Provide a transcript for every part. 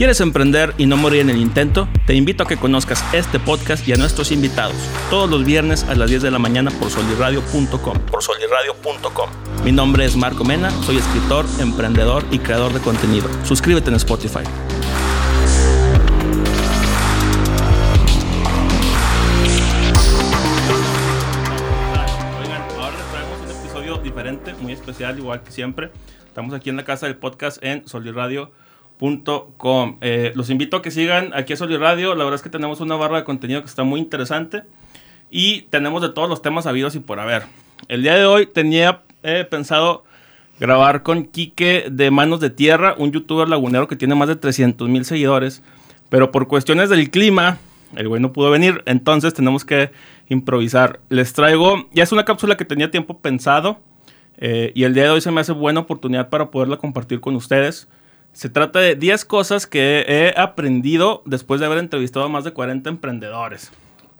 ¿Quieres emprender y no morir en el intento? Te invito a que conozcas este podcast y a nuestros invitados todos los viernes a las 10 de la mañana por solirradio.com. Por solirradio.com. Mi nombre es Marco Mena, soy escritor, emprendedor y creador de contenido. Suscríbete en Spotify. Oigan, ahora les traemos un episodio diferente, muy especial, igual que siempre. Estamos aquí en la casa del podcast en solirradio.com. Eh, los invito a que sigan aquí a Solirradio. La verdad es que tenemos una barra de contenido que está muy interesante y tenemos de todos los temas habidos y por haber. El día de hoy tenía eh, pensado grabar con Quique de Manos de Tierra, un youtuber lagunero que tiene más de 300 mil seguidores, pero por cuestiones del clima, el güey no pudo venir, entonces tenemos que improvisar. Les traigo, ya es una cápsula que tenía tiempo pensado eh, y el día de hoy se me hace buena oportunidad para poderla compartir con ustedes. Se trata de 10 cosas que he aprendido después de haber entrevistado a más de 40 emprendedores.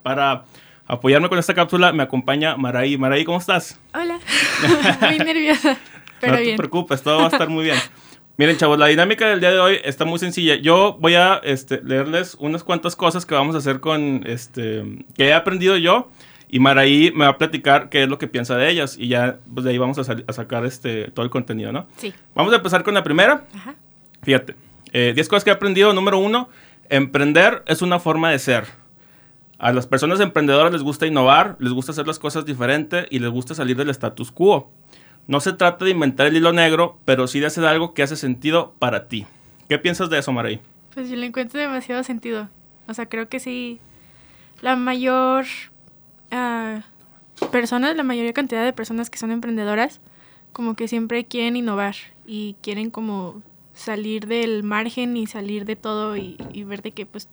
Para apoyarme con esta cápsula me acompaña Maraí. Maraí, ¿cómo estás? Hola, muy nerviosa, pero no bien. te preocupes, todo va a estar muy bien. Miren, chavos, la dinámica del día de hoy está muy sencilla. Yo voy a este, leerles unas cuantas cosas que vamos a hacer con, este, que he aprendido yo. Y Maraí me va a platicar qué es lo que piensa de ellas. Y ya, pues de ahí vamos a, a sacar este, todo el contenido, ¿no? Sí, Vamos a empezar con la primera. ajá. Fíjate, eh, 10 cosas que he aprendido. Número uno, emprender es una forma de ser. A las personas emprendedoras les gusta innovar, les gusta hacer las cosas diferentes y les gusta salir del status quo. No se trata de inventar el hilo negro, pero sí de hacer algo que hace sentido para ti. ¿Qué piensas de eso, Maray? Pues yo le encuentro demasiado sentido. O sea, creo que sí. La mayor ah, personas, la mayoría cantidad de personas que son emprendedoras, como que siempre quieren innovar y quieren como salir del margen y salir de todo y, y ver de que pues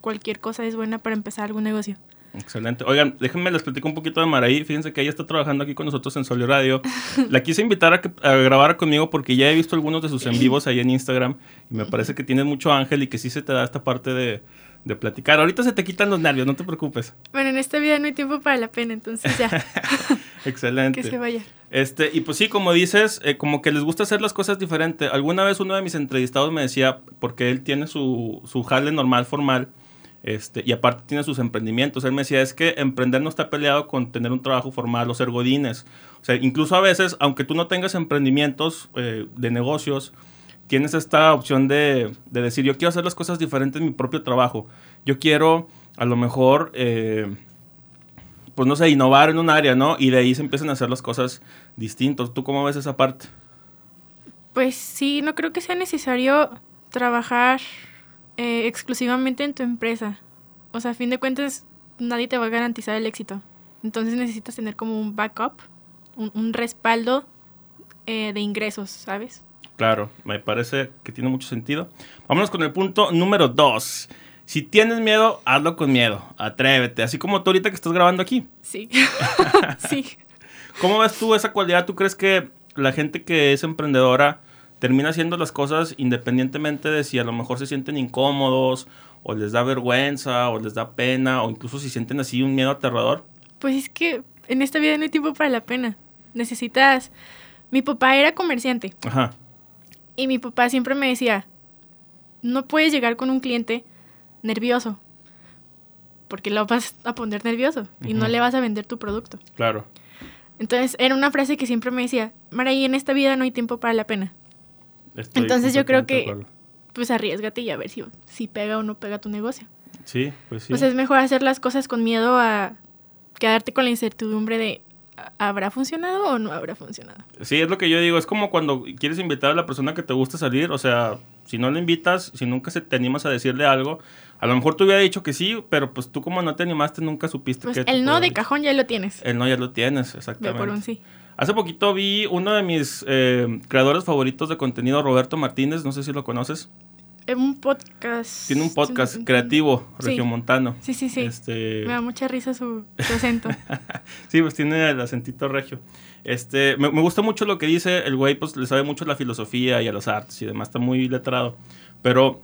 cualquier cosa es buena para empezar algún negocio. Excelente. Oigan, déjenme les platico un poquito de Maraí. Fíjense que ella está trabajando aquí con nosotros en Solio Radio. La quise invitar a, que, a grabar conmigo porque ya he visto algunos de sus en vivos ahí en Instagram y me parece que tienes mucho ángel y que sí se te da esta parte de, de platicar. Ahorita se te quitan los nervios, no te preocupes. Bueno, en esta vida no hay tiempo para la pena, entonces ya, Excelente. que se vaya. Este, y pues sí, como dices, eh, como que les gusta hacer las cosas diferentes. Alguna vez uno de mis entrevistados me decía, porque él tiene su, su jale normal, formal, este, y aparte tiene sus emprendimientos. Él me decía, es que emprender no está peleado con tener un trabajo formal o ser godines. O sea, incluso a veces, aunque tú no tengas emprendimientos eh, de negocios, tienes esta opción de, de decir, yo quiero hacer las cosas diferentes en mi propio trabajo. Yo quiero, a lo mejor... eh, pues no sé, innovar en un área, ¿no? Y de ahí se empiezan a hacer las cosas distintas. ¿Tú cómo ves esa parte? Pues sí, no creo que sea necesario trabajar eh, exclusivamente en tu empresa. O sea, a fin de cuentas, nadie te va a garantizar el éxito. Entonces necesitas tener como un backup, un, respaldo eh, de ingresos, ¿sabes? Claro, me parece que tiene mucho sentido. Vámonos con el punto número dos. Si tienes miedo, hazlo con miedo. Atrévete. Así como tú ahorita que estás grabando aquí. Sí. sí. ¿Cómo ves tú esa cualidad? ¿Tú crees que la gente que es emprendedora termina haciendo las cosas independientemente de si a lo mejor se sienten incómodos o les da vergüenza o les da pena o incluso si sienten así un miedo aterrador? Pues es que en esta vida no hay tiempo para la pena. Necesitas... Mi papá era comerciante Ajá. Y mi papá siempre me decía, no puedes llegar con un cliente nervioso porque lo vas a poner nervioso y no le vas a vender tu producto. Claro. Entonces era una frase que siempre me decía, Maraí, en esta vida no hay tiempo para la pena. Estoy Entonces yo creo que-. Pues arriesgate y a ver si, si pega o no pega tu negocio. Sí, pues sí. Pues es mejor hacer las cosas con miedo a quedarte con la incertidumbre de ¿habrá funcionado o no habrá funcionado? Sí, es lo que yo digo. Es como cuando quieres invitar a la persona que te gusta salir. O sea, si no le invitas, si nunca se te animas a decirle algo, a lo mejor te hubiera dicho que sí, pero pues tú como no te animaste, nunca supiste Pues que... el no de cajón ya lo tienes. El no ya lo tienes, Ve exactamente. por un sí. Hace poquito vi uno de mis eh, creadores favoritos de contenido, Roberto Martínez, no sé si lo conoces. En un podcast. Tiene un podcast creativo, Sí. regiomontano. Sí, sí, sí. Este, Me da mucha risa su, su acento. Sí, pues tiene el acentito regio. Este, me, me gusta mucho lo que dice. El güey, pues le sabe mucho a la filosofía y a las artes y demás. Está muy letrado. Pero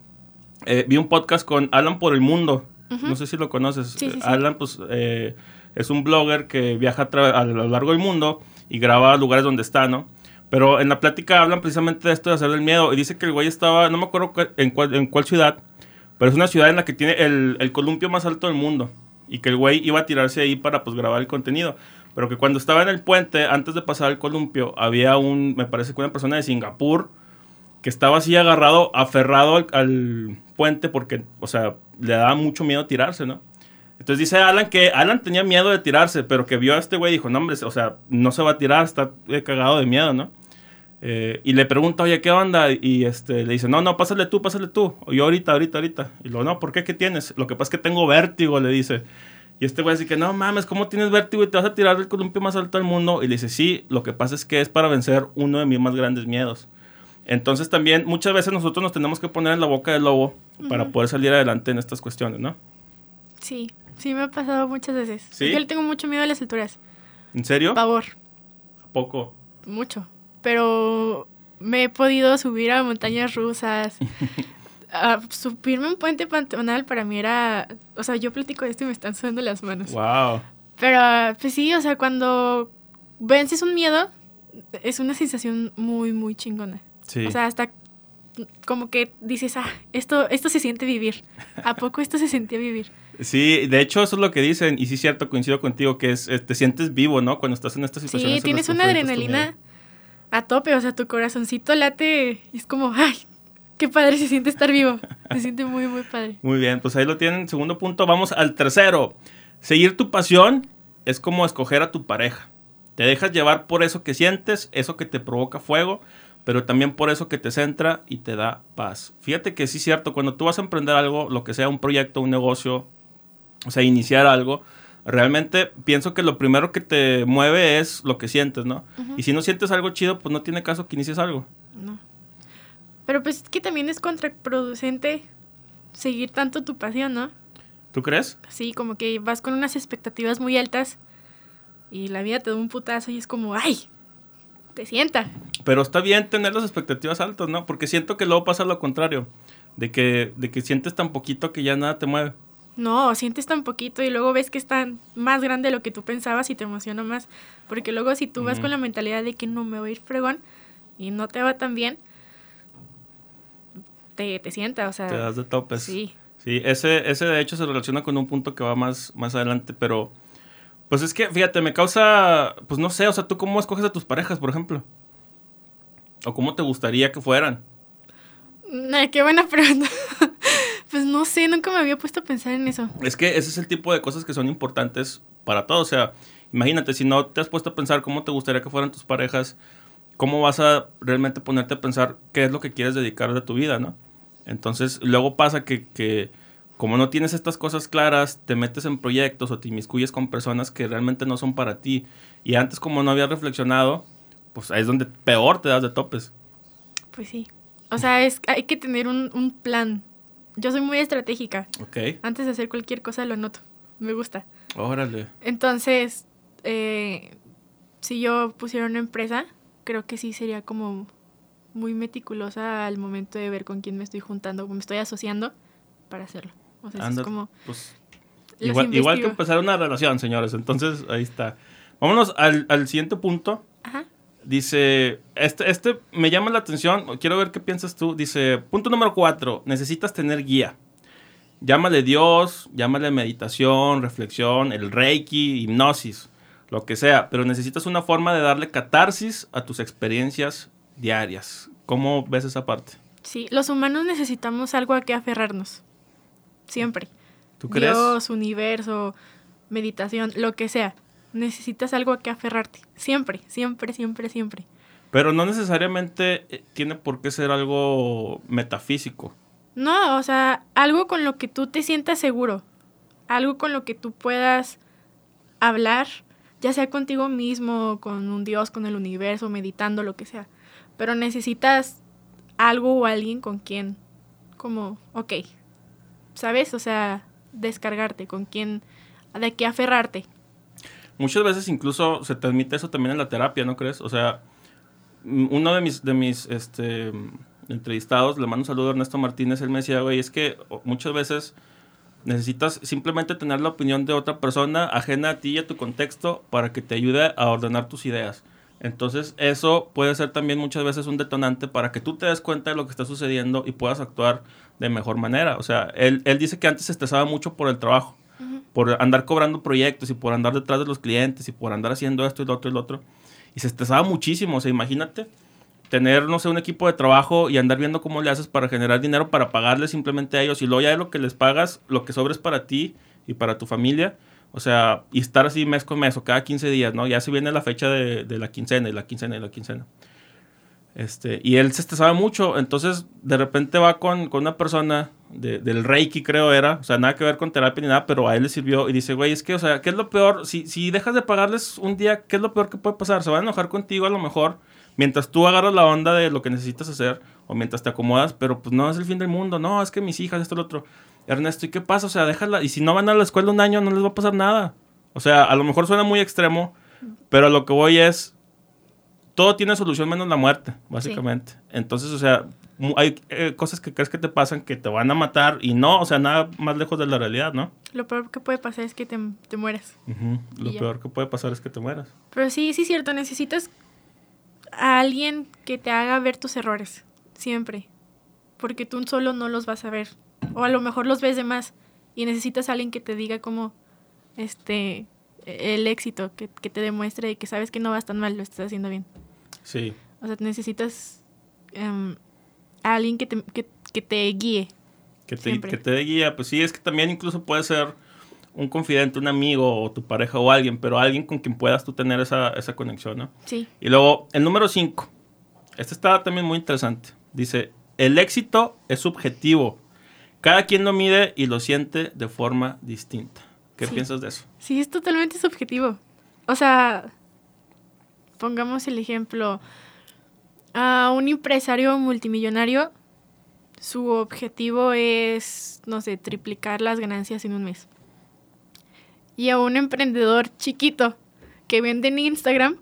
eh, vi un podcast con Alan por el Mundo. No sé si lo conoces. Sí, sí, sí. Alan, pues, eh, es un blogger que viaja a, a lo largo del mundo y graba lugares donde está, ¿no? Pero en la plática hablan precisamente de esto de hacer el miedo. Y dice que el güey estaba, no me acuerdo en cuál, en cuál ciudad, pero es una ciudad en la que tiene el, columpio más alto del mundo. Y que el güey iba a tirarse ahí para pues grabar el contenido. Pero que cuando estaba en el puente, antes de pasar el columpio, había un, me parece que una persona de Singapur que estaba así agarrado, aferrado al, al puente porque, o sea, le daba mucho miedo tirarse, ¿no? Entonces dice Alan que Alan tenía miedo de tirarse, pero que vio a este güey y dijo, no, hombre, o sea, no se va a tirar, está eh, cagado de miedo, ¿no? Eh, y le pregunta, oye, ¿qué onda? Y este, le dice, no, no, pásale tú, pásale tú. O yo ahorita, ahorita, ahorita. Y luego, no, ¿por qué? ¿Qué tienes? Lo que pasa es que tengo vértigo, le dice. Y este güey dice que, no mames, ¿cómo tienes vértigo y te vas a tirar del columpio más alto del mundo? Y le dice, sí, lo que pasa es que es para vencer uno de mis más grandes miedos. Entonces también muchas veces nosotros nos tenemos que poner en la boca del lobo para poder salir adelante en estas cuestiones, ¿no? Sí. Sí, me ha pasado muchas veces. ¿Sí? Yo le tengo mucho miedo a las alturas. ¿En serio? Pavor. ¿A poco? Mucho. Pero me he podido subir a montañas rusas. a subirme un puente pantanal para mí era... O sea, yo platico de esto y me están sudando las manos. Wow. Pero, pues sí, o sea, cuando vences un miedo, es una sensación muy, muy chingona. Sí. O sea, hasta como que dices, ah, esto, esto se siente vivir. ¿A poco esto se sentía vivir? Sí, de hecho eso es lo que dicen, y sí es cierto, coincido contigo, que es, te sientes vivo, ¿no? Cuando estás en estas situaciones. Sí, tienes una adrenalina a tope, o sea, tu corazoncito late es como, ay, qué padre se siente estar vivo. Se siente muy, muy padre. Muy bien, pues ahí lo tienen. Segundo punto, vamos al tercero. Seguir tu pasión es como escoger a tu pareja. Te dejas llevar por eso que sientes, eso que te provoca fuego, pero también por eso que te centra y te da paz. Fíjate que sí es cierto, cuando tú vas a emprender algo, lo que sea un proyecto, un negocio, o sea, iniciar algo, realmente pienso que lo primero que te mueve es lo que sientes, ¿no? Y si no sientes algo chido, pues no tiene caso que inicies algo. No. Pero pues es que también es contraproducente seguir tanto tu pasión, ¿no? ¿Tú crees? Sí, como que vas con unas expectativas muy altas y la vida te da un putazo y es como, ¡ay! Te sienta. Pero está bien tener las expectativas altas, ¿no? Porque siento que luego pasa lo contrario, de que, de que sientes tan poquito que ya nada te mueve. No, sientes tan poquito y luego ves que está más grande de lo que tú pensabas y te emociona más. Porque luego si tú vas con la mentalidad de que no me voy a ir fregón y no te va tan bien, te, te sienta, o sea... Te das de topes. Sí. Sí, ese, ese de hecho se relaciona con un punto que va más, más adelante, pero... Pues es que, fíjate, me causa... Pues no sé, o sea, ¿tú cómo escoges a tus parejas, por ejemplo? ¿O cómo te gustaría que fueran? Nah, qué buena pregunta. Pues no sé, nunca me había puesto a pensar en eso. Es que ese es el tipo de cosas que son importantes para todos. O sea, imagínate, si no te has puesto a pensar cómo te gustaría que fueran tus parejas, ¿cómo vas a realmente ponerte a pensar qué es lo que quieres dedicar de tu vida, no? Entonces, luego pasa que, que como no tienes estas cosas claras, te metes en proyectos o te inmiscuyes con personas que realmente no son para ti. Y antes, como no habías reflexionado, pues ahí es donde peor te das de topes. Pues sí. O sea, es, hay que tener un, un plan yo soy muy estratégica. Ok. Antes de hacer cualquier cosa lo anoto. Me gusta. Órale. Entonces, eh, si yo pusiera una empresa, creo que sí sería como muy meticulosa al momento de ver con quién me estoy juntando, me estoy asociando para hacerlo. O sea, es como... Pues, igual, igual, que empezar una relación, señores. Entonces, ahí está. Vámonos al, al siguiente punto. Ajá. Dice, este, este me llama la atención, quiero ver qué piensas tú. Dice, punto número cuatro, necesitas tener guía. Llámale Dios, llámale meditación, reflexión, el reiki, hipnosis, lo que sea, pero necesitas una forma de darle catarsis a tus experiencias diarias. ¿Cómo ves esa parte? Sí, los humanos necesitamos algo a que aferrarnos. Siempre. ¿Tú crees? Dios, universo, meditación, lo que sea necesitas algo a que aferrarte. Siempre, siempre, siempre, siempre. Pero no necesariamente eh, tiene por qué ser algo metafísico. No, o sea, algo con lo que tú te sientas seguro. Algo con lo que tú puedas hablar, ya sea contigo mismo, con un Dios, con el universo, meditando, lo que sea. Pero necesitas algo o alguien con quien, como, ok, ¿sabes? O sea, descargarte, con quien, de qué aferrarte. Muchas veces incluso se transmite eso también en la terapia, ¿no crees? O sea, mm, uno de mis, de mis este, entrevistados, le mando un saludo a Ernesto Martínez, él me decía, güey, es que muchas veces necesitas simplemente tener la opinión de otra persona ajena a ti y a tu contexto para que te ayude a ordenar tus ideas. Entonces, eso puede ser también muchas veces un detonante para que tú te des cuenta de lo que está sucediendo y puedas actuar de mejor manera. O sea, él, él dice que antes se estresaba mucho por el trabajo, por andar cobrando proyectos y por andar detrás de los clientes y por andar haciendo esto y lo otro y lo otro. Y se estresaba muchísimo. O sea, imagínate tener, no sé, un equipo de trabajo y andar viendo cómo le haces para generar dinero para pagarles simplemente a ellos. Y luego ya de lo que les pagas, lo que sobres para ti y para tu familia o sea, y estar así mes con mes o cada 15 días, ¿no? Ya se viene la fecha de, la quincena y la quincena y la quincena. Este, y él se estresaba mucho, entonces de repente va con, con una persona de, del Reiki, creo era, o sea, nada que ver con terapia ni nada, pero a él le sirvió y dice, güey, es que, o sea, ¿qué es lo peor? Si, si dejas de pagarles un día, ¿qué es lo peor que puede pasar? Se van a enojar contigo a lo mejor mientras tú agarras la onda de lo que necesitas hacer o mientras te acomodas, pero pues no es el fin del mundo, no, es que mis hijas, esto, lo otro. Ernesto, ¿y qué pasa? O sea, déjala. Y si no van a la escuela un año, no les va a pasar nada. O sea, a lo mejor suena muy extremo, pero a lo que voy es. Todo tiene solución menos la muerte, básicamente. Entonces, o sea, hay eh, cosas que crees que te pasan que te van a matar y no, o sea, nada más lejos de la realidad, ¿no? Lo peor que puede pasar es que te, te mueras. Lo peor que puede pasar es que te mueras. Pero sí, sí es cierto, necesitas a alguien que te haga ver tus errores, siempre. Porque tú solo no los vas a ver o a lo mejor los ves de más y necesitas a alguien que te diga como este el éxito, que, te demuestre que sabes que no vas tan mal, lo estás haciendo bien. Sí. O sea, necesitas um, a alguien que te, que, te guíe. Que te, que te dé guía, pues sí, es que también incluso puede ser un confidente, un amigo o tu pareja o alguien, pero alguien con quien puedas tú tener esa, esa conexión, ¿no? Sí. Y luego, el número 5. Este está también muy interesante. Dice, el éxito es subjetivo cada quien lo mide y lo siente de forma distinta. ¿Qué piensas de eso? Sí, es totalmente subjetivo. O sea, pongamos el ejemplo, a un empresario multimillonario, su objetivo es, no sé, triplicar las ganancias en un mes. Y a un emprendedor chiquito que vende en Instagram,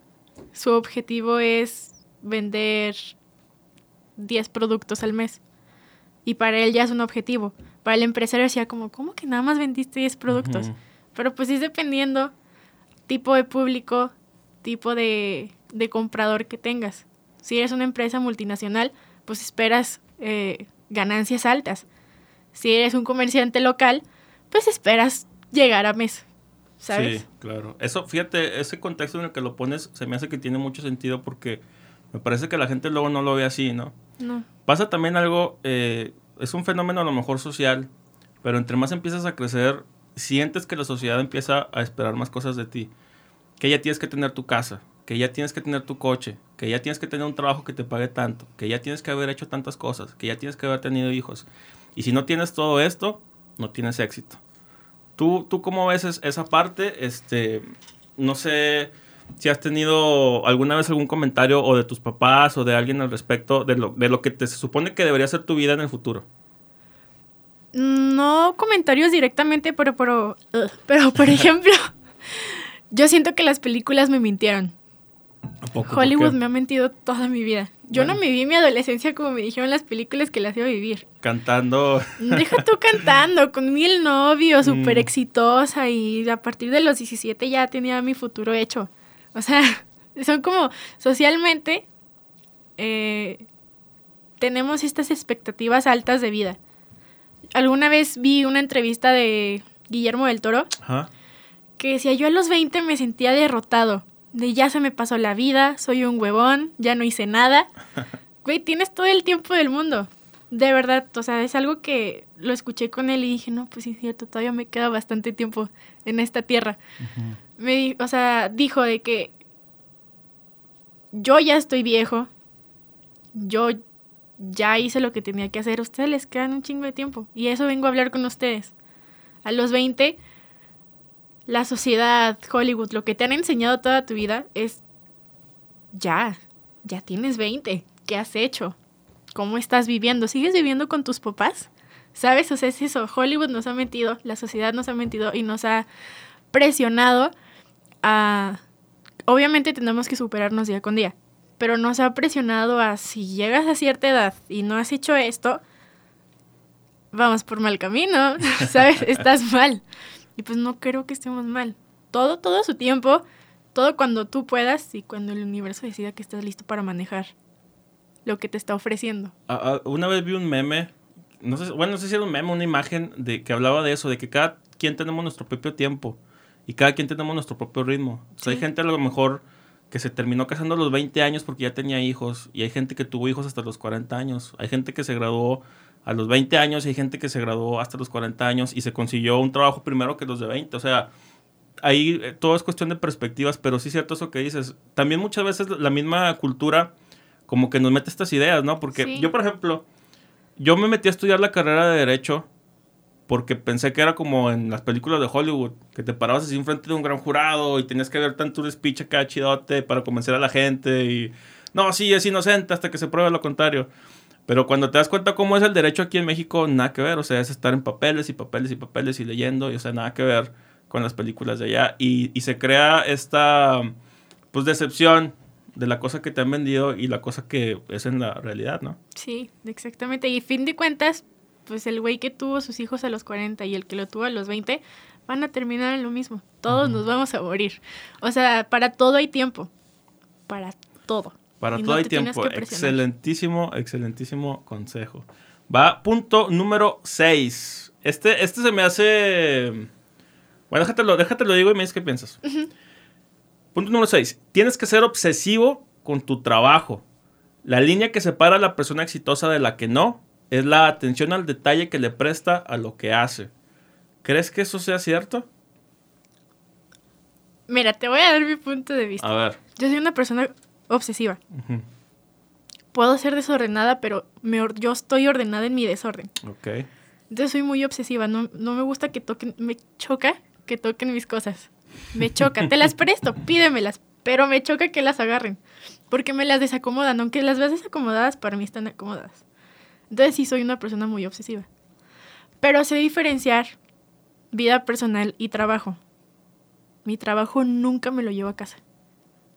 su objetivo es vender 10 productos al mes y para él ya es un objetivo. Para el empresario decía como, ¿cómo que nada más vendiste 10 productos? Pero pues es dependiendo tipo de público, tipo de, comprador que tengas. Si eres una empresa multinacional, pues esperas eh, ganancias altas. Si eres un comerciante local, pues esperas llegar a mes. ¿Sabes? Sí, claro. Eso, fíjate, ese contexto en el que lo pones se me hace que tiene mucho sentido porque me parece que la gente luego no lo ve así, ¿no? No. Pasa también algo, eh, es un fenómeno a lo mejor social, pero entre más empiezas a crecer, sientes que la sociedad empieza a esperar más cosas de ti. Que ya tienes que tener tu casa, que ya tienes que tener tu coche, que ya tienes que tener un trabajo que te pague tanto, que ya tienes que haber hecho tantas cosas, que ya tienes que haber tenido hijos. Y si no tienes todo esto, no tienes éxito. ¿Tú, tú cómo ves esa parte? Este, no sé si has tenido alguna vez algún comentario o de tus papás o de alguien al respecto de lo, de lo que te se supone que debería ser tu vida en el futuro. No comentarios directamente, pero, pero, pero por ejemplo, yo siento que las películas me mintieron. Hollywood me ha mentido toda mi vida. Yo no me vi mi adolescencia como me dijeron las películas que las iba a vivir. Cantando. Deja tú cantando, con mil novios, súper mm. exitosa y a partir de los 17 ya tenía mi futuro hecho. O sea, son como socialmente eh, tenemos estas expectativas altas de vida. Alguna vez vi una entrevista de Guillermo del Toro que decía, yo a los 20 me sentía derrotado, de ya se me pasó la vida, soy un huevón, ya no hice nada. Güey, tienes todo el tiempo del mundo. De verdad, o sea, es algo que lo escuché con él y dije, no, pues sí, es cierto, todavía me queda bastante tiempo en esta tierra me, o sea, dijo de que yo ya estoy viejo, yo ya hice lo que tenía que hacer, a ustedes les quedan un chingo de tiempo y eso vengo a hablar con ustedes. A los 20, la sociedad, Hollywood, lo que te han enseñado toda tu vida es, ya, ya tienes 20, ¿qué has hecho? ¿Cómo estás viviendo? ¿Sigues viviendo con tus papás? ¿Sabes? O sea, es eso, Hollywood nos ha mentido, la sociedad nos ha mentido y nos ha presionado obviamente tenemos que superarnos día con día, pero nos ha presionado a si llegas a cierta edad y no has hecho esto, vamos por mal camino, ¿sabes? Estás mal. Y pues no creo que estemos mal. Todo, todo su tiempo todo cuando tú puedas y cuando el universo decida que estás listo para manejar lo que te está ofreciendo. Ah, una vez vi un meme, no sé, bueno, no sé si era un meme, una imagen de que hablaba de eso, de que cada quien tenemos nuestro propio tiempo y cada quien tenemos nuestro propio ritmo. O sea, hay gente a lo mejor que se terminó casando a los 20 años porque ya tenía hijos y hay gente que tuvo hijos hasta los 40 años. Hay gente que se graduó a los 20 años y hay gente que se graduó hasta los 40 años y se consiguió un trabajo primero que los de 20. O sea, ahí eh, todo es cuestión de perspectivas, pero sí es cierto eso que dices. También muchas veces la misma cultura como que nos mete estas ideas, ¿no? Porque Sí. yo, por ejemplo, yo me metí a estudiar la carrera de Derecho porque pensé que era como en las películas de Hollywood, que te parabas así enfrente de un gran jurado y tenías que ver tanto un speech acá chidote para convencer a la gente y... No, sí, es inocente hasta que se pruebe lo contrario. Pero cuando te das cuenta cómo es el derecho aquí en México, nada que ver. O sea, es estar en papeles y papeles y papeles y leyendo. Y, o sea, nada que ver con las películas de allá. Y, y se crea esta, pues, decepción de la cosa que te han vendido y la cosa que es en la realidad, ¿no? Sí, exactamente. Y fin de cuentas, pues el güey que tuvo sus hijos a los 40 y el que lo tuvo a los 20 van a terminar en lo mismo. Todos nos vamos a morir. O sea, para todo hay tiempo. Para todo. Para Y todo no hay tiempo. Excelentísimo, excelentísimo consejo. Va, punto número 6. Este, este se me hace... Bueno, déjatelo, déjatelo digo y me dices qué piensas. Punto número 6. Tienes que ser obsesivo con tu trabajo. La línea que separa a la persona exitosa de la que no es la atención al detalle que le presta a lo que hace. ¿Crees que eso sea cierto? Mira, te voy a dar mi punto de vista. A ver. Yo soy una persona obsesiva. Ujú. Puedo ser desordenada, pero me or- yo estoy ordenada en mi desorden. Ok. Entonces soy muy obsesiva. No, no me gusta que toquen, me choca que toquen mis cosas. Me choca. Te las presto, pídemelas. Pero me choca que las agarren. Porque me las desacomodan. Aunque las veas desacomodadas, para mí están acomodadas. Entonces sí soy una persona muy obsesiva. Pero sé diferenciar vida personal y trabajo. Mi trabajo nunca me lo llevo a casa.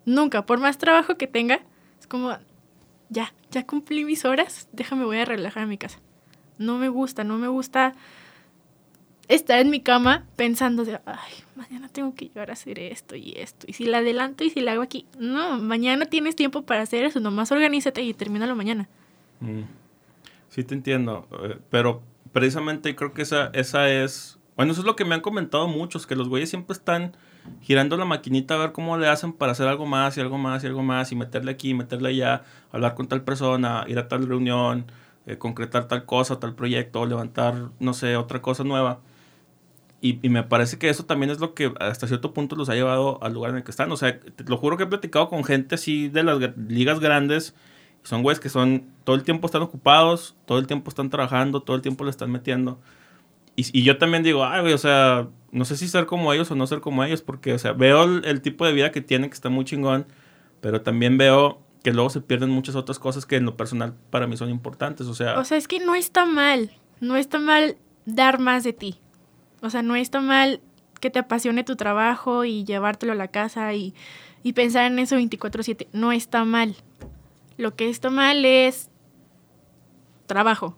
Nunca. Por más trabajo que tenga, es como, ya, ya cumplí mis horas, déjame voy a relajar a mi casa. No me gusta, no me gusta estar en mi cama pensando de, ay, mañana tengo que llevar a hacer esto y esto. Y si la adelanto y si la hago aquí. No, mañana tienes tiempo para hacer eso, nomás organízate y termínalo mañana. Mm. Sí, te entiendo. eh, Pero precisamente creo que esa, esa es. Bueno, eso es lo que me han comentado muchos, que los güeyes siempre están girando la maquinita a ver cómo le hacen para hacer algo más y algo más y algo más y meterle aquí, meterle allá, hablar con tal persona, ir a tal reunión, eh, concretar tal cosa, tal proyecto, levantar, no sé, otra cosa nueva. Y, me parece que eso también es lo que hasta cierto punto los ha llevado al lugar en el que están. O sea, te lo juro que he platicado con gente así de las ligas grandes. Son güeyes que son, todo el tiempo están ocupados, todo el tiempo están trabajando, todo el tiempo le están metiendo. Y, y yo también digo, ay, güey, o sea, no sé si ser como ellos o no ser como ellos, porque, o sea, veo el, tipo de vida que tienen, que está muy chingón, pero también veo que luego se pierden muchas otras cosas que en lo personal para mí son importantes. O sea, O sea, es que no está mal. No está mal dar más de ti. O sea, no está mal que te apasione tu trabajo y llevártelo a la casa y, y pensar en eso 24/7. No está mal. Lo que está mal es trabajo.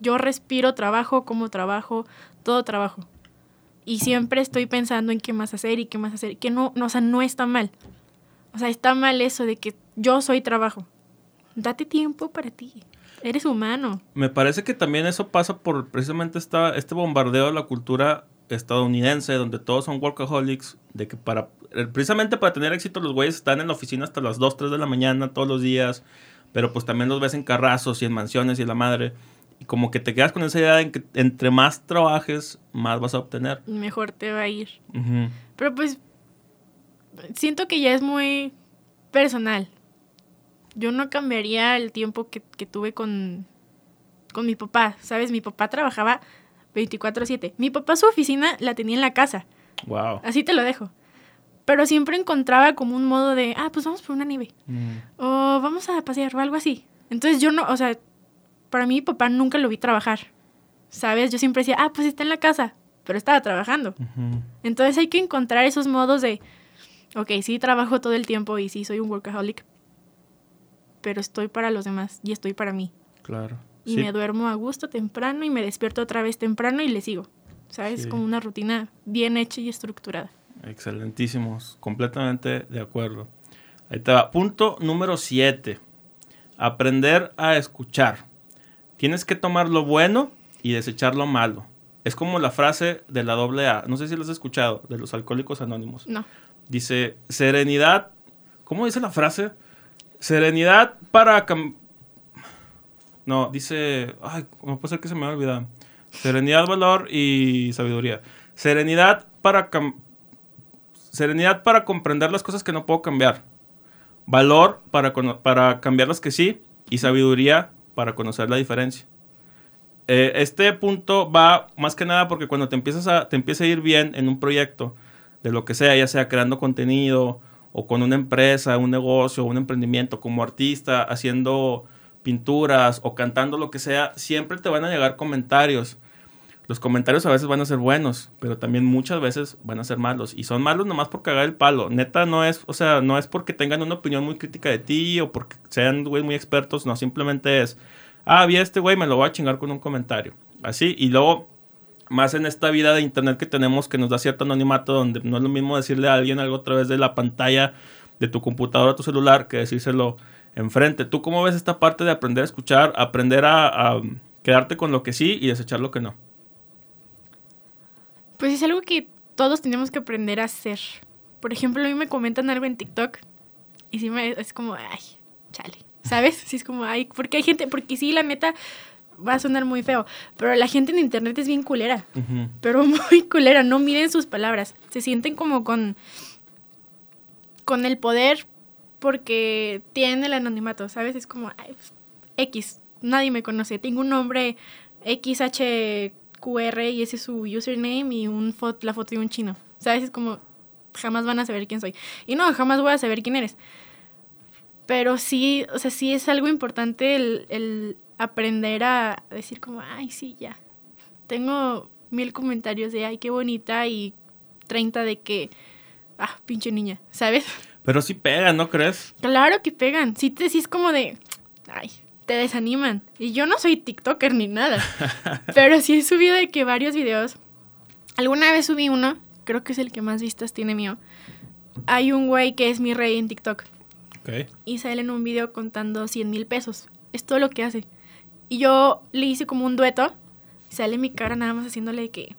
Yo respiro trabajo, como trabajo, todo trabajo. Y siempre estoy pensando en qué más hacer y qué más hacer. Que no, no, o sea, no está mal. O sea, está mal eso de que yo soy trabajo. Date tiempo para ti. Eres humano. Me parece que también eso pasa por precisamente esta, este bombardeo de la cultura estadounidense, donde todos son workaholics, de que para, eh, precisamente para tener éxito los güeyes están en la oficina hasta las 2, 3 de la mañana todos los días, pero pues también los ves en carrazos y en mansiones y la madre, y como que te quedas con esa idea de que entre más trabajes, más vas a obtener. Mejor te va a ir. Pero pues siento que ya es muy personal. Yo no cambiaría el tiempo que, que tuve con, con mi papá. ¿Sabes? Mi papá trabajaba 24/7. Mi papá su oficina la tenía en la casa. Wow. Así te lo dejo. Pero siempre encontraba como un modo de, ah, pues vamos por una nieve. Mm. O vamos a pasear o algo así. Entonces yo no, o sea, para mí mi papá nunca lo vi trabajar. ¿Sabes? Yo siempre decía, ah, pues está en la casa. Pero estaba trabajando. Entonces hay que encontrar esos modos de, ok, sí trabajo todo el tiempo y sí soy un workaholic, pero estoy para los demás y estoy para mí. Claro. Y Sí. me duermo a gusto temprano y me despierto otra vez temprano y le sigo. ¿Sabes? Sí. Como una rutina bien hecha y estructurada. Excelentísimos, completamente de acuerdo. Ahí te va. Punto número 7. Aprender a escuchar. Tienes que tomar lo bueno y desechar lo malo. Es como la frase de la doble A. No sé si lo has escuchado, de los alcohólicos anónimos. No. Dice, serenidad. ¿Cómo dice la frase? Serenidad para... No, dice... Ay, ¿cómo puede ser que se me va a olvidar? Serenidad, valor y sabiduría. Serenidad para... Serenidad para comprender las cosas que no puedo cambiar. Valor para, para cambiar las que sí. Y sabiduría para conocer la diferencia. Eh, este punto va más que nada porque cuando te empiezas a, te empieza a ir bien en un proyecto, de lo que sea, ya sea creando contenido o con una empresa, un negocio, un emprendimiento, como artista, haciendo pinturas o cantando lo que sea, siempre te van a llegar comentarios. Los comentarios a veces van a ser buenos, pero también muchas veces van a ser malos. Y son malos nomás por cagar el palo. Neta, no es, o sea, no es porque tengan una opinión muy crítica de ti o porque sean güey muy expertos, no, simplemente es, ah, vi este güey, me lo voy a chingar con un comentario. Así, y luego, más en esta vida de internet que tenemos que nos da cierto anonimato, donde no es lo mismo decirle a alguien algo a través de la pantalla de tu computadora o tu celular que decírselo enfrente. ¿Tú cómo ves esta parte de aprender a escuchar, aprender a, a quedarte con lo que sí y desechar lo que no? Pues es algo que todos tenemos que aprender a hacer. Por ejemplo, a mí me comentan algo en TikTok y sí me es como, ay, chale, ¿sabes? Sí es como, ay, porque hay gente, porque sí, la neta va a sonar muy feo, pero la gente en internet es bien culera, pero muy culera, no miren sus palabras, se sienten como con con el poder porque tienen el anonimato, ¿sabes? Es como, ay, pues, X, nadie me conoce, tengo un nombre XHQR y ese es su username y un la foto de un chino, ¿sabes? Es como, jamás van a saber quién soy. Y no, jamás voy a saber quién eres. Pero sí, o sea, sí es algo importante el, el aprender a decir como, ay, sí, ya. Tengo mil comentarios de, ay, qué bonita y 30 de que, ah, pinche niña, ¿sabes? Pero sí pega, ¿no crees? Claro que pegan. Sí, te, sí es como de, ay, te desaniman. Y yo no soy TikToker ni nada. pero sí he subido de que varios videos. Alguna vez subí uno, creo que es el que más vistas tiene mío. Hay un güey que es mi rey en TikTok. Ok. Y sale en un video contando 100 mil pesos. Es todo lo que hace. Y yo le hice como un dueto. y Sale mi cara nada más haciéndole que.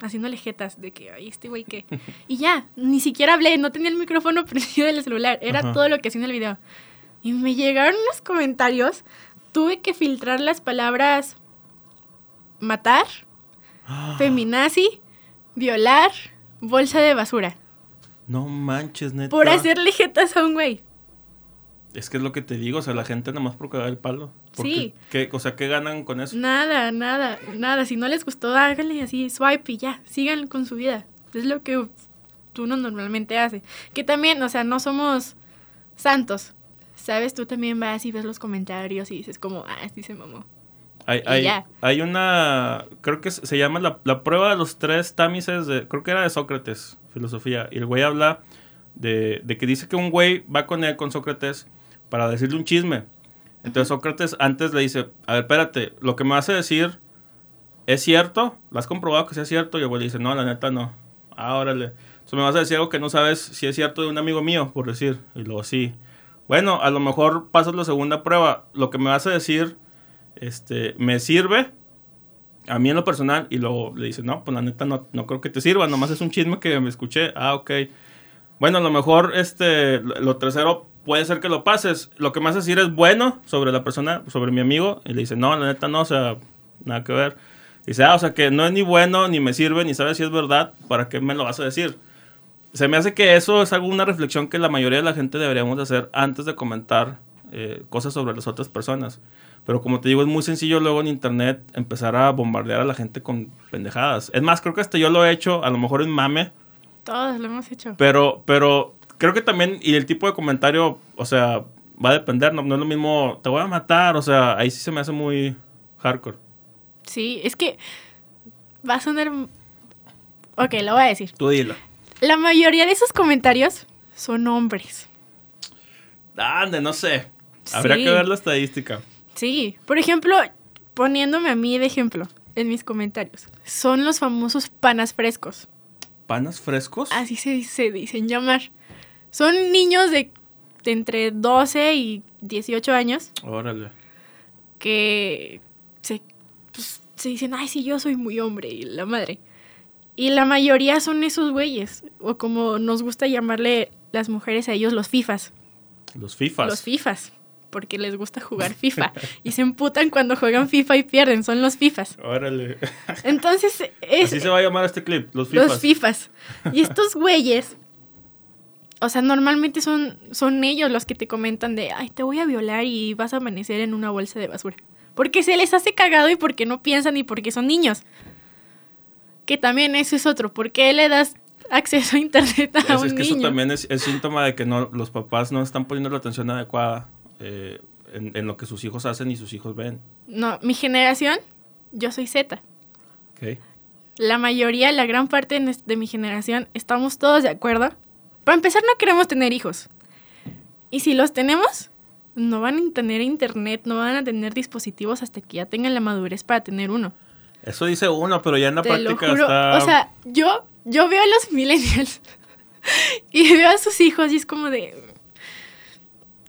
Haciéndole jetas de que, ay, este güey qué. Y ya, ni siquiera hablé, no tenía el micrófono prendido del celular. Era todo lo que hacía en el video. Y me llegaron unos comentarios. Tuve que filtrar las palabras matar, feminazi, violar, bolsa de basura. No manches, neta. Por hacerle jetas a un güey. Es que es lo que te digo, o sea, la gente nomás por cagar el palo. Porque, Sí. ¿qué- o sea, ¿qué ganan con eso? Nada, nada, nada. Si no les gustó, háganle así, swipe y ya, sigan con su vida. Es lo que uno normalmente hace. Que también, o sea, no somos santos. ¿Sabes? Tú también vas y ves los comentarios y dices como, ah, sí se mamó. Hay, Y hay, ya. hay una, creo que se se llama la, la prueba de los tres tamices de, creo que era de Sócrates, filosofía. Y el güey habla de, de que dice que un güey va con él, con Sócrates, para decirle un chisme. Entonces Sócrates antes le dice, a ver, espérate, lo que me vas a decir es cierto, ¿lo has comprobado que sea cierto? Y el güey le dice, no, la neta no. Ah, órale. Entonces me vas a decir algo que no sabes si es cierto de un amigo mío, por decir. Y luego sí. Bueno, a lo mejor pasas la segunda prueba. Lo que me vas a decir, este, me sirve a mí en lo personal. Y luego le dice, no, pues la neta no, no creo que te sirva. Nomás es un chisme que me escuché. Ah, ok. Bueno, a lo mejor este, lo lo tercero puede ser que lo pases. Lo que me decir es bueno sobre la persona, sobre mi amigo. Y le dice, no, la neta no, o sea, nada que ver. Dice, ah, o sea que no es ni bueno, ni me sirve, ni sabes si es verdad. ¿Para qué me lo vas a decir? Se me hace que eso es alguna reflexión que la mayoría de la gente deberíamos de hacer antes de comentar eh, cosas sobre las otras personas. Pero como te digo, es muy sencillo luego en internet empezar a bombardear a la gente con pendejadas. Es más, creo que hasta yo lo he hecho, a lo mejor en mame, Todos lo hemos hecho. pero, pero creo que también, y el tipo de comentario, o sea, va a depender, no, no es lo mismo, te voy a matar, o sea, ahí sí se me hace muy hardcore. Sí, es que va a sonar... Ok, lo voy a decir. Tú dilo. La mayoría de esos comentarios son hombres. Ande, no sé. Habría Sí. que ver la estadística. Sí, por ejemplo, poniéndome a mí de ejemplo en mis comentarios, son los famosos panas frescos. ¿Panas frescos? Así se, se dicen llamar. Son niños de, de entre 12 y 18 años Órale. que se, pues, se dicen, ay, sí, yo soy muy hombre y la madre. Y la mayoría son esos güeyes, o como nos gusta llamarle las mujeres a ellos, los FIFAs. Los FIFAs. Los FIFAs, porque les gusta jugar FIFA. y se emputan cuando juegan FIFA y pierden, son los FIFAs. Órale. Entonces, es, Así se va a llamar este clip, los FIFAs. los FIFAs. Y estos güeyes, o sea, normalmente son, son ellos los que te comentan de, ay, te voy a violar y vas a amanecer en una bolsa de basura. Porque se les hace cagado y porque no piensan y porque son niños. Que también eso es otro. ¿Por qué le das acceso a internet a Es, un es que niño? eso también es, es síntoma de que no, los papás no están poniendo la atención adecuada eh, en, en lo que sus hijos hacen y sus hijos ven. No, mi generación, yo soy Z. ¿ok? La mayoría, la gran parte de mi generación, estamos todos de acuerdo. Para empezar, no queremos tener hijos. Y si los tenemos, no van a tener internet, no van a tener dispositivos hasta que ya tengan la madurez para tener uno. Eso dice uno, pero ya en la Te lo práctica juro. está... O sea, yo, yo veo a los millennials y veo a sus hijos y es como de...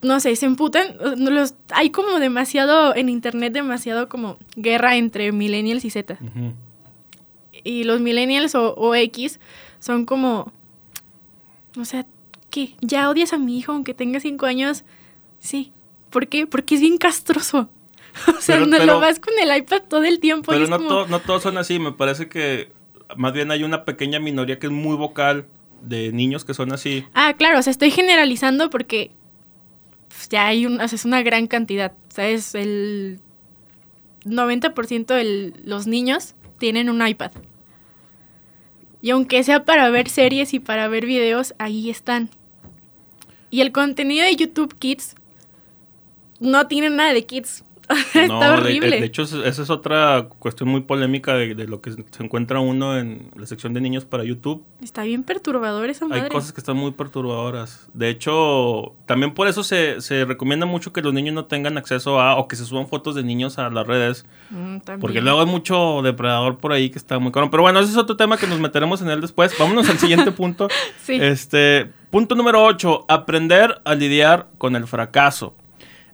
No sé, se emputan. no Los, hay como demasiado, en internet, demasiado como guerra entre millennials y Z. Y los millennials o, o X son como, o sea, ¿qué? ¿Ya odias a mi hijo aunque tenga cinco años? Sí. ¿Por qué? Porque es bien castroso. O sea, Pero- no pero- lo vas con el iPad todo el tiempo. y Pero es no, como, to- no todos son así, me parece que más bien hay una pequeña minoría que es muy vocal de niños que son así. Ah, claro, o sea, estoy generalizando porque pues, ya hay un, o sea, es una gran cantidad. ¿Sabes? El 90% de los niños tienen un iPad. Y aunque sea para ver series y para ver videos, ahí están. Y el contenido de YouTube Kids no tiene nada de Kids. Está No, de- horrible. De, hecho, es- esa es otra cuestión muy polémica de, de lo que se encuentra uno en la sección de niños para YouTube. Está bien perturbador esa madre. Hay cosas que están muy perturbadoras. De hecho, también por eso se, se recomienda mucho que los niños no tengan acceso a o que se suban fotos de niños a las redes. Mm. Porque luego hay mucho depredador por ahí que está muy caro. Pero bueno, ese es otro tema que nos meteremos en él después. Vámonos al siguiente punto. Sí. Este, punto número 8. Aprender a lidiar con el fracaso.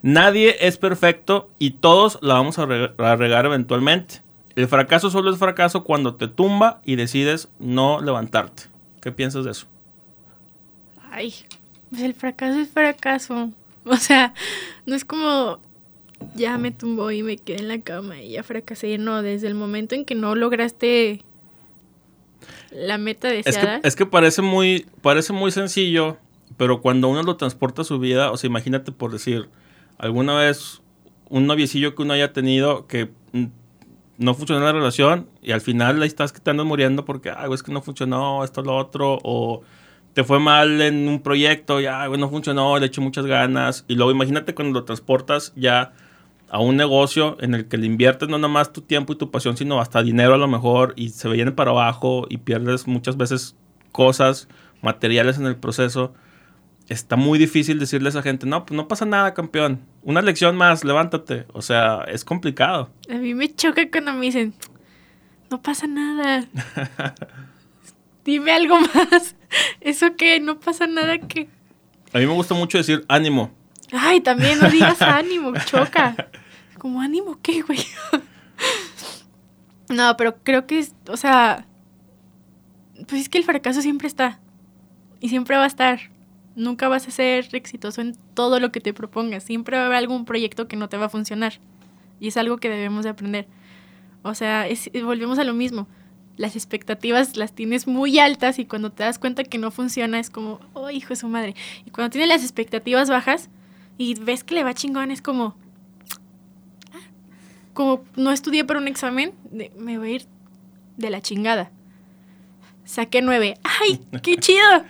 Nadie es perfecto y todos la vamos a, re- a regar eventualmente. El fracaso solo es fracaso cuando te tumba y decides no levantarte. ¿Qué piensas de eso? Ay, pues el fracaso es fracaso. O sea, no es como ya me tumbó y me quedé en la cama y ya fracasé. No, desde el momento en que no lograste la meta Es deseada. que, es que parece muy, parece muy sencillo, pero cuando uno lo transporta a su vida, o sea, imagínate por decir, alguna vez un noviecillo que uno haya tenido que mm, no funcionó la relación y al final ahí estás que muriendo porque, güey, es que no funcionó esto, lo otro, o te fue mal en un proyecto, ya, güey, no funcionó, le eché muchas ganas, y luego imagínate cuando lo transportas ya a un negocio en el que le inviertes no nomás tu tiempo y tu pasión, sino hasta dinero a lo mejor, y se viene para abajo y pierdes muchas veces cosas, materiales en el proceso. Está muy difícil decirle a esa gente, no, pues no pasa nada, campeón. Una lección más, levántate. O sea, es complicado. A mí me choca cuando me dicen, no pasa nada. Dime algo más. ¿Eso qué? No pasa nada que... A mí me gusta mucho decir ánimo. Ay, también no digas ánimo, choca. Como ánimo, ¿qué, güey? No, pero creo que es, o sea, pues es que el fracaso siempre está. Y siempre va a estar. Nunca vas a ser exitoso en todo lo que te propongas. Siempre va a haber algún proyecto que no te va a funcionar. Y es algo que debemos de aprender. O sea, es- volvemos a lo mismo. Las expectativas las tienes muy altas y cuando te das cuenta que no funciona es como, oh, hijo de su madre. Y cuando tienes las expectativas bajas y ves que le va chingón, es como, "Ah, como no estudié para un examen, de- me voy a ir de la chingada. Saqué nueve. ¡Ay, qué chido!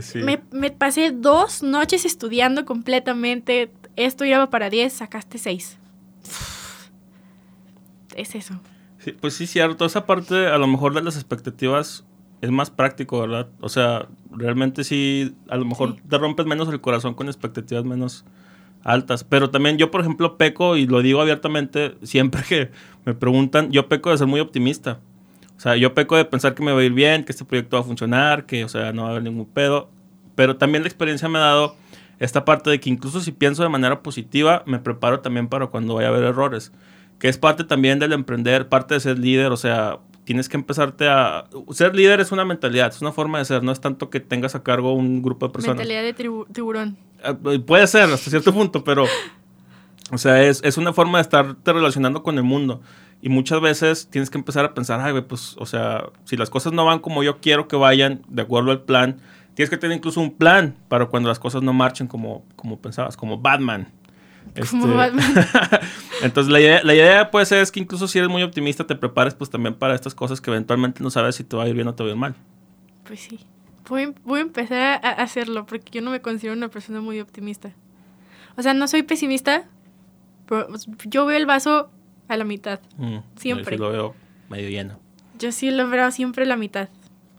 Sí. Me, me pasé dos noches estudiando completamente. Esto iba para 10, sacaste 6. Es eso. Sí, pues sí, cierto. Esa parte, a lo mejor de las expectativas, es más práctico, ¿verdad? O sea, realmente sí, a lo mejor Sí. te rompes menos el corazón con expectativas menos altas. Pero también yo, por ejemplo, peco, y lo digo abiertamente, siempre que me preguntan, yo peco de ser muy optimista. O sea, yo peco de pensar que me va a ir bien, que este proyecto va a funcionar, que, o sea, no va a haber ningún pedo. Pero también la experiencia me ha dado esta parte de que incluso si pienso de manera positiva, me preparo también para cuando vaya a haber errores. Que es parte también del emprender, parte de ser líder. O sea, tienes que empezarte a... Ser líder es una mentalidad, es una forma de ser. No es tanto que tengas a cargo un grupo de personas. Mentalidad de tribu- tiburón. Ah, Puede ser hasta cierto punto, pero... O sea, es, es una forma de estarte relacionando con el mundo. Y muchas veces tienes que empezar a pensar, ay, güey, pues, o sea, si las cosas no van como yo quiero que vayan, de acuerdo al plan, tienes que tener incluso un plan para cuando las cosas no marchen como, como pensabas, como Batman. Como Este, Batman. Entonces, la idea, la idea puede ser es que incluso si eres muy optimista, te prepares pues también para estas cosas que eventualmente no sabes si te va a ir bien o te va a ir mal. Pues sí. Voy, voy a empezar a, a hacerlo porque yo no me considero una persona muy optimista. O sea, no soy pesimista, pero yo veo el vaso a la mitad. Mm, Siempre. yo sí lo veo medio lleno. Yo sí lo veo siempre a la mitad.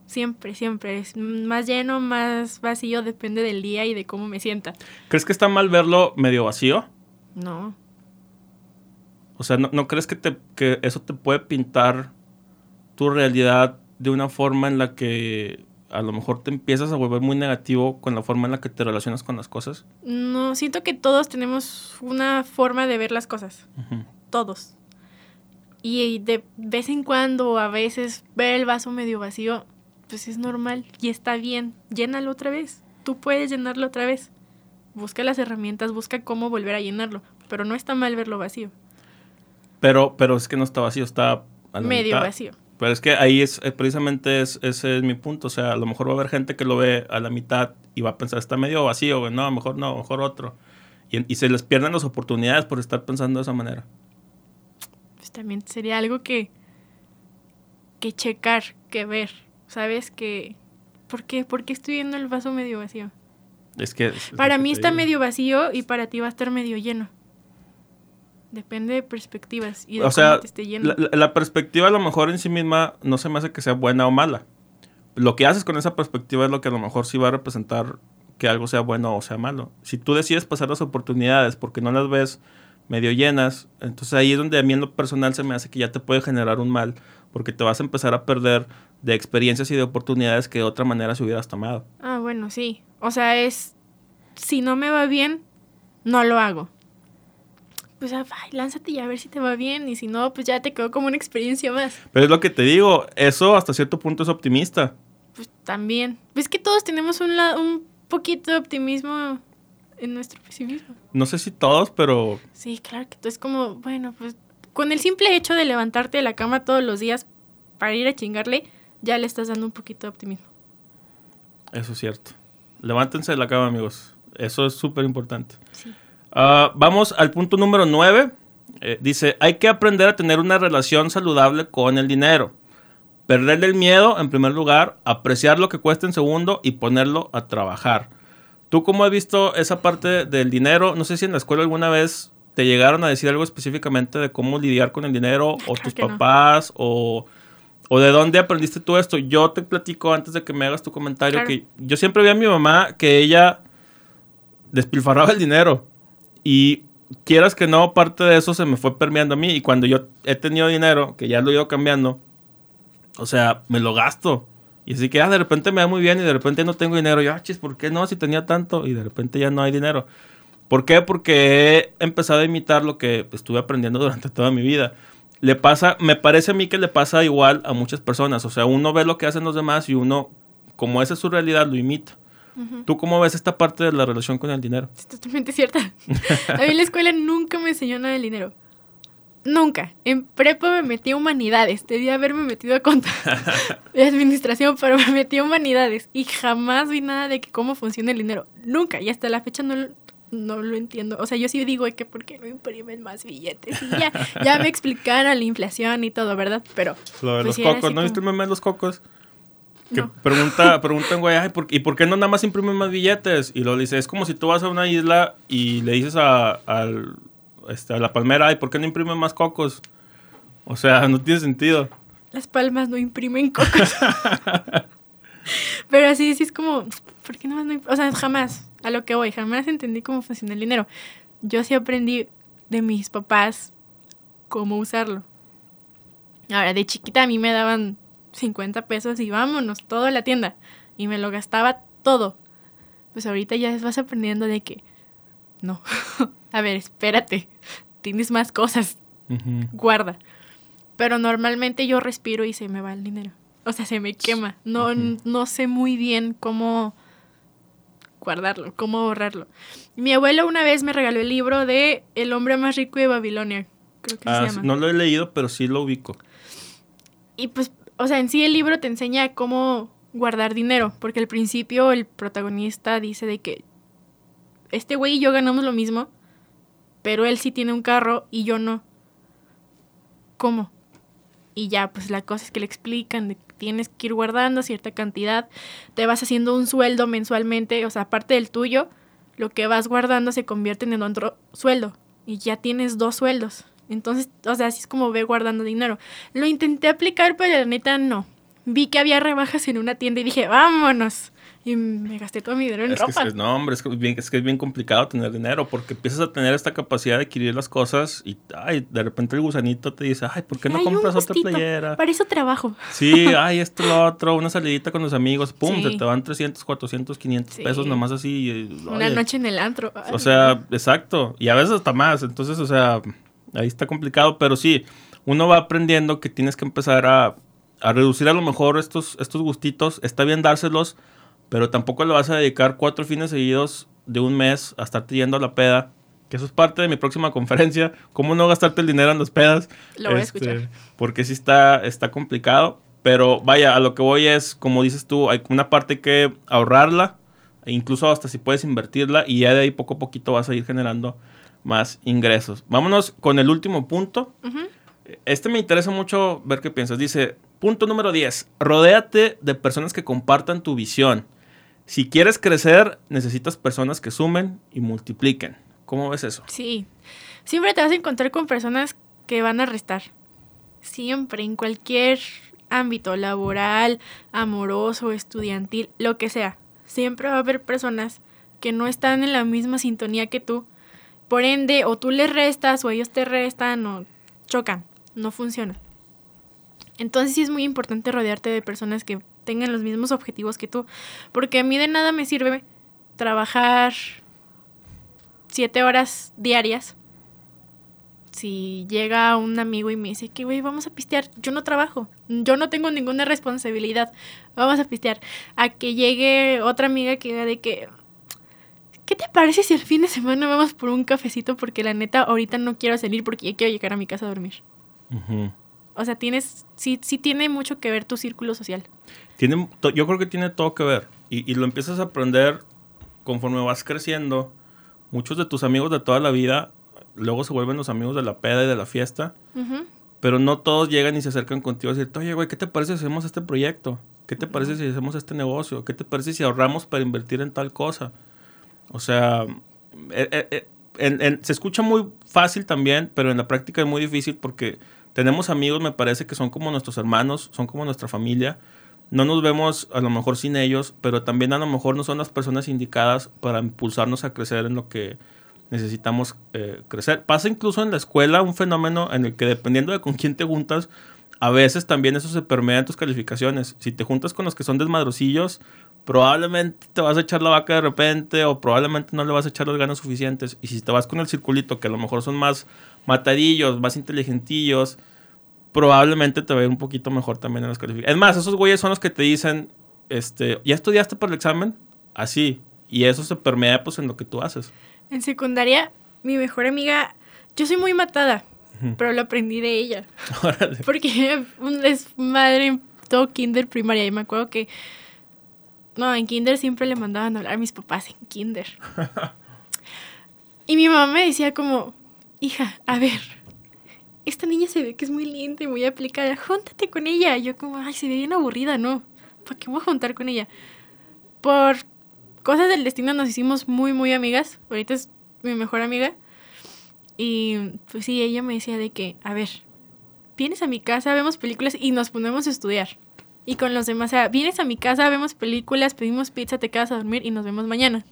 Siempre, siempre. Es más lleno, más vacío, depende del día y de cómo me sienta. ¿Crees que está mal verlo medio vacío? No. O sea, ¿no, no crees que, te, que eso te puede pintar tu realidad de una forma en la que a lo mejor te empiezas a volver muy negativo con la forma en la que te relacionas con las cosas? No, siento que todos tenemos una forma de ver las cosas. Todos. Y de vez en cuando, a veces, ver el vaso medio vacío, pues es normal y está bien. Llénalo otra vez. Tú puedes llenarlo otra vez. Busca las herramientas, busca cómo volver a llenarlo. Pero no está mal verlo vacío. Pero, pero es que no está vacío, está a la Medio mitad. vacío. Pero es que ahí es, eh, precisamente es, ese es mi punto. O sea, a lo mejor va a haber gente que lo ve a la mitad y va a pensar, está medio vacío, güey. No, mejor no, mejor otro. Y, y se les pierden las oportunidades por estar pensando de esa manera. También sería algo que, que checar, que ver. ¿Sabes? Que... ¿Por qué? ¿Por qué estoy viendo el vaso medio vacío? Es que... es- Para que mí está digo. medio vacío y para ti va a estar medio lleno. Depende de perspectivas y de O sea, te esté la- la perspectiva a lo mejor en sí misma no se me hace que sea buena o mala. Lo que haces con esa perspectiva es lo que a lo mejor sí va a representar que algo sea bueno o sea malo. Si tú decides pasar las oportunidades porque no las ves medio llenas, entonces ahí es donde a mí en lo personal se me hace que ya te puede generar un mal, porque te vas a empezar a perder de experiencias y de oportunidades que de otra manera se hubieras tomado. Ah, bueno, sí. O sea, es... Si no me va bien, no lo hago. Pues ah, ay, lánzate y a ver si te va bien. Y si no, pues ya te quedó como una experiencia más. Pero es lo que te digo, eso hasta cierto punto es optimista. Pues también. Pues que todos tenemos un, la- un poquito de optimismo en nuestro pesimismo. No sé si todos, pero Sí, claro que tú es como, bueno, pues con el simple hecho de levantarte de la cama todos los días para ir a chingarle, ya le estás dando un poquito de optimismo. Eso es cierto. Levántense de la cama, amigos. Eso es súper importante. Sí. Ah, vamos al punto número 9. dice, hay que aprender a tener una relación saludable con el dinero. Perderle el miedo, en primer lugar, apreciar lo que cuesta en segundo y ponerlo a trabajar. ¿Tú cómo has visto esa parte del dinero? No sé si en la escuela alguna vez te llegaron a decir algo específicamente de cómo lidiar con el dinero, o Claro tus no. papás, o, o de dónde aprendiste tú esto. Yo te platico antes de que me hagas tu comentario Claro. que yo siempre vi a mi mamá que ella despilfarraba el dinero. Y quieras que no, parte de eso se me fue permeando a mí. Y cuando yo he tenido dinero, que ya lo he ido cambiando, o sea, me lo gasto. Y así que ah, de repente me va muy bien y de repente no tengo dinero. Y yo, ah, chis, ¿por qué no? Si tenía tanto. Y de repente ya no hay dinero. ¿Por qué? Porque he empezado a imitar lo que estuve aprendiendo durante toda mi vida. Le pasa, me parece a mí que le pasa igual a muchas personas. O sea, uno ve lo que hacen los demás y uno, como esa es su realidad, lo imita. ¿Tú cómo ves esta parte de la relación con el dinero? Es totalmente cierta. A mí la escuela nunca me enseñó nada del dinero. Nunca. En prepa me metí a humanidades. Debía haberme metido a conta de administración, pero me metí a humanidades. Y jamás vi nada de que cómo funciona el dinero. Nunca. Y hasta la fecha no, lo- no lo entiendo. O sea, yo sí digo "Ay, que por qué no imprimen más billetes. Y ya, ya me explicaron la inflación y todo, ¿verdad? Pero Lo de Pues los sí, cocos, ¿no como- viste el meme de los cocos? Que No. pregunta, preguntan, güey, "Ay, ¿por- ¿y por qué no nada más imprimen más billetes? Y le dice, es como si tú vas a una isla y le dices a, al- este, la palmera, ay, ¿por qué no imprimen más cocos? O sea, no tiene sentido. las palmas no imprimen cocos. Pero así, sí es como, ¿por qué no, no O sea, jamás, a lo que voy, jamás entendí cómo funciona el dinero. Yo sí aprendí de mis papás cómo usarlo. Ahora, de chiquita a mí me daban 50 pesos y vámonos, todo a la tienda. Y me lo gastaba todo. Pues ahorita ya vas aprendiendo de que, no, a ver, espérate, tienes más cosas, guarda. Pero normalmente yo respiro y se me va el dinero. O sea, se me quema. No, no sé muy bien cómo guardarlo, cómo ahorrarlo. Mi abuelo una vez me regaló el libro de El hombre más rico de Babilonia. Creo que Ah, se llama. no lo he leído, pero sí lo ubico. Y pues, o sea, en sí el libro te enseña cómo guardar dinero, porque al principio el protagonista dice de que este güey y yo ganamos lo mismo, pero él sí tiene un carro y yo no. ¿Cómo? Y ya, pues la cosa es que le explican de que tienes que ir guardando cierta cantidad, te vas haciendo un sueldo mensualmente, o sea, aparte del tuyo, lo que vas guardando se convierte en otro sueldo y ya tienes dos sueldos. Entonces, o sea, así es como ve guardando dinero. Lo intenté aplicar, pero la neta no. Vi que había rebajas en una tienda y dije, vámonos. Y me gasté todo mi dinero en Es que, ropa. es- no, hombre, es que, es bien, es que es bien complicado tener dinero porque empiezas a tener esta capacidad de adquirir las cosas y ay, de repente el gusanito te dice, ay, ¿por qué no Ay, compras otra playera? Para eso trabajo. Sí, ay, esto, lo otro, una salidita con los amigos, pum, Sí. se te van 300, 400, 500 Sí. pesos nomás así. y, Una noche en el antro. Ay, O sea, exacto. Y a veces hasta más. Entonces, o sea, ahí está complicado. Pero sí, uno va aprendiendo que tienes que empezar a, a reducir a lo mejor estos, estos gustitos. Está bien dárselos, pero tampoco le vas a dedicar cuatro fines seguidos de un mes a estarte yendo a la peda. Que eso es parte de mi próxima conferencia. ¿Cómo no gastarte el dinero en las pedas? Lo voy a Este, escuchar. Porque sí está, está complicado. Pero vaya, a lo que voy es, como dices tú, hay una parte que ahorrarla, e incluso hasta si puedes invertirla, y ya de ahí poco a poquito vas a ir generando más ingresos. Vámonos con el último punto. Este me interesa mucho ver qué piensas. Dice, punto número 10, rodéate de personas que compartan tu visión. Si quieres crecer, necesitas personas que sumen y multipliquen. ¿Cómo ves eso? Sí. Siempre te vas a encontrar con personas que van a restar. Siempre, en cualquier ámbito, laboral, amoroso, estudiantil, lo que sea. Siempre va a haber personas que no están en la misma sintonía que tú. Por ende, o tú les restas o ellos te restan o chocan. No funciona. Entonces sí es muy importante rodearte de personas que tengan los mismos objetivos que tú. Porque a mí de nada me sirve trabajar siete horas diarias. Si llega un amigo y me dice que, güey, vamos a pistear, yo no trabajo, yo no tengo ninguna responsabilidad, vamos a pistear. A que llegue otra amiga que diga de que, ¿qué te parece si el fin de semana vamos por un cafecito? Porque la neta, ahorita no quiero salir porque ya quiero llegar a mi casa a dormir. O sea, tienes, sí, sí tiene mucho que ver tu círculo social. Tiene, yo creo que tiene todo que ver. Y, y lo empiezas a aprender conforme vas creciendo. Muchos de tus amigos de toda la vida luego se vuelven los amigos de la peda y de la fiesta. Pero no todos llegan y se acercan contigo a decirte, oye, güey, ¿qué te parece si hacemos este proyecto? ¿Qué te parece si hacemos este negocio? ¿Qué te parece si ahorramos para invertir en tal cosa? O sea, eh, eh, eh, en- en- se escucha muy fácil también, pero en la práctica es muy difícil porque tenemos amigos, me parece que son como nuestros hermanos, son como nuestra familia. No nos vemos a lo mejor sin ellos, pero también a lo mejor no son las personas indicadas para impulsarnos a crecer en lo que necesitamos eh, crecer. Pasa incluso en la escuela un fenómeno en el que dependiendo de con quién te juntas, a veces también eso se permea en tus calificaciones. Si te juntas con los que son desmadrosillos, probablemente te vas a echar la vaca de repente o probablemente no le vas a echar las ganas suficientes. Y si te vas con el circulito, que a lo mejor son más matadillos, más inteligentillos, probablemente te va a ir un poquito mejor también en las calificaciones. Es más, esos güeyes son los que te dicen, este, ¿ya estudiaste para el examen? Así. Y eso se permea pues en lo que tú haces. En secundaria, mi mejor amiga, yo soy muy matada, pero lo aprendí de ella. Órale. Porque un- es madre en todo kinder primaria. Y me acuerdo que. No, en kinder siempre le mandaban a hablar a mis papás en kinder. y mi mamá me decía como, hija, a ver, esta niña se ve que es muy linda y muy aplicada, júntate con ella. Y yo como, ay, se ve bien aburrida, ¿no? ¿Para qué voy a juntar con ella? Por cosas del destino nos hicimos muy, muy amigas. Ahorita es mi mejor amiga. Y pues sí, ella me decía de que, a ver, vienes a mi casa, vemos películas y nos ponemos a estudiar. Y con los demás, o sea, vienes a mi casa, vemos películas, pedimos pizza, te quedas a dormir y nos vemos mañana.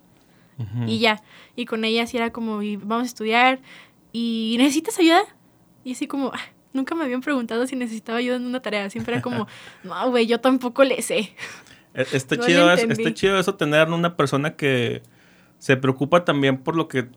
Y ya. Y con ella sí era como, y vamos a estudiar. ¿Y necesitas ayuda? Y así como, "Ah, nunca me habían preguntado si necesitaba ayuda en una tarea. Siempre era como, no, güey, yo tampoco le sé. E- Está, No chido está chido eso tener una persona que se preocupa también por lo que...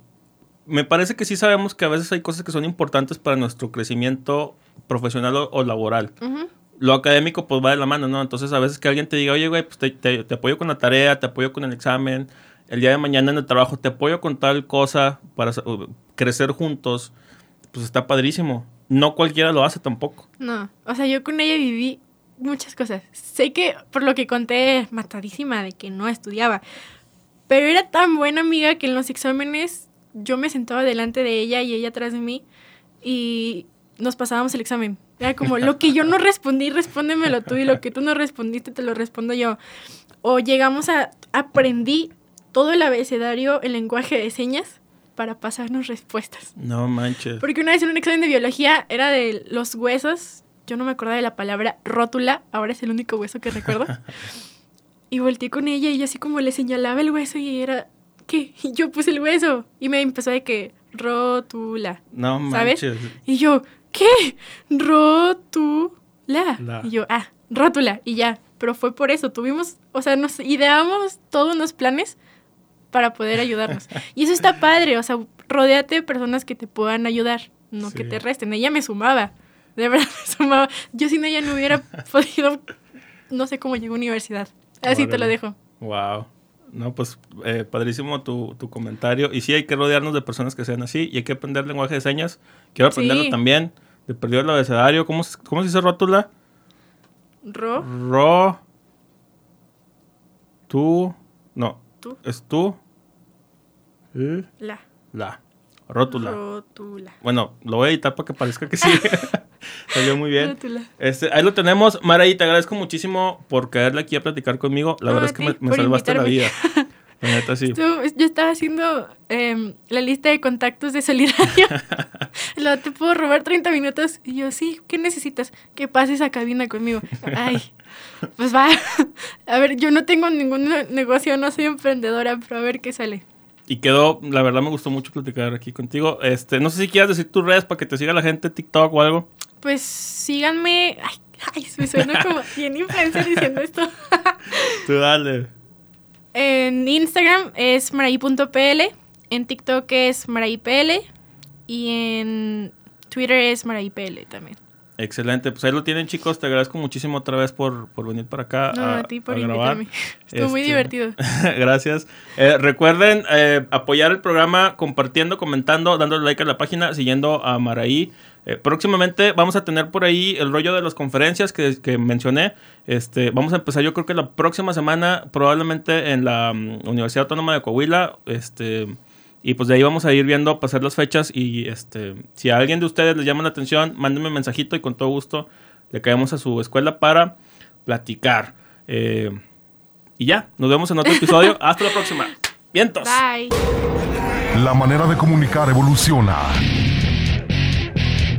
Me parece que sí sabemos que a veces hay cosas que son importantes para nuestro crecimiento profesional o, o laboral. Ujú. Lo académico pues va de la mano, ¿no? Entonces a veces que alguien te diga, oye, güey, pues te, te- te apoyo con la tarea, te apoyo con el examen, el día de mañana en el trabajo te apoyo con tal cosa para uh, crecer juntos, pues está padrísimo. No cualquiera lo hace tampoco. No, o sea, yo con ella viví muchas cosas. Sé que, por lo que conté, matadísima de que no estudiaba. Pero era tan buena amiga que en los exámenes yo me sentaba delante de ella y ella atrás de mí y nos pasábamos el examen. Era como, lo que yo no respondí, respóndemelo tú y lo que tú no respondiste, te lo respondo yo. O llegamos a, aprendí todo el abecedario, el lenguaje de señas para pasarnos respuestas. No manches. Porque una vez en un examen de biología era de los huesos. Yo no me acordaba de la palabra rótula. Ahora es el único hueso que recuerdo. y volteé con ella y yo así como le señalaba el hueso y era... ¿Qué? Y yo puse el hueso. Y me empezó de que... Rótula. No ¿Sabes? manches. Y yo... ¿Qué? Rótula. La. Y yo... Ah, rótula. Y ya. Pero fue por eso. Tuvimos... O sea, nos ideamos todos unos planes para poder ayudarnos. Y eso está padre, o sea, rodéate de personas que te puedan ayudar, no que te resten. Ella me sumaba, de verdad me sumaba. Yo sin ella no hubiera podido, no sé cómo llegó a universidad. Así te lo dejo. Wow. No, pues eh, padrísimo tu, tu comentario. Y sí, hay que rodearnos de personas que sean así. Y hay que aprender lenguaje de señas. Quiero aprenderlo Sí. también. De perdido el abecedario. ¿Cómo, se- ¿Cómo se dice rótula? Ro, Ro. Tú. No. Tú. Es tú. y la. La. Rótula. Rótula. Bueno, lo voy a editar para que parezca que sí. Salió muy bien. Rótula. Este, ahí lo tenemos. Maraí, te agradezco muchísimo por caerle aquí a platicar conmigo. La No, verdad es que me, salvaste la vida. invitarme. La neta, sí. Tú- yo estaba haciendo em, la lista de contactos de Solidario. Lo, te puedo robar 30 minutos. Y yo, sí, ¿qué necesitas? Que pases a cabina conmigo. Ay, pues va. A ver, yo no tengo ningún ne- negocio, no soy emprendedora, pero a ver qué sale. Y quedó, la verdad me gustó mucho platicar aquí contigo. Este, no sé si quieras decir tus redes para que te siga la gente TikTok o algo. Pues síganme. Ay, ay me suena como bien influencer diciendo esto. Tú dale. En Instagram es marai.pl, en TikTok es maraipl y en Twitter es maraipl también. Excelente, pues ahí lo tienen chicos, te agradezco muchísimo otra vez por, por venir para acá No, a, ti por a grabar. invitarme. Estuvo muy Este, divertido. Gracias. Eh, recuerden eh, apoyar el programa compartiendo, comentando, dándole like a la página, siguiendo a Maraí. Eh, próximamente vamos a tener por ahí el rollo de las conferencias que, que mencioné. Este, vamos a empezar yo creo que la próxima semana, probablemente en la mm, Universidad Autónoma de Coahuila. Este, y pues de ahí vamos a ir viendo, pasar las fechas y este, si a alguien de ustedes les llama la atención, mándenme un mensajito y con todo gusto le caemos a su escuela para platicar. Eh, y ya, nos vemos en otro episodio. Hasta la próxima. Vientos. Bye. La manera de comunicar evoluciona.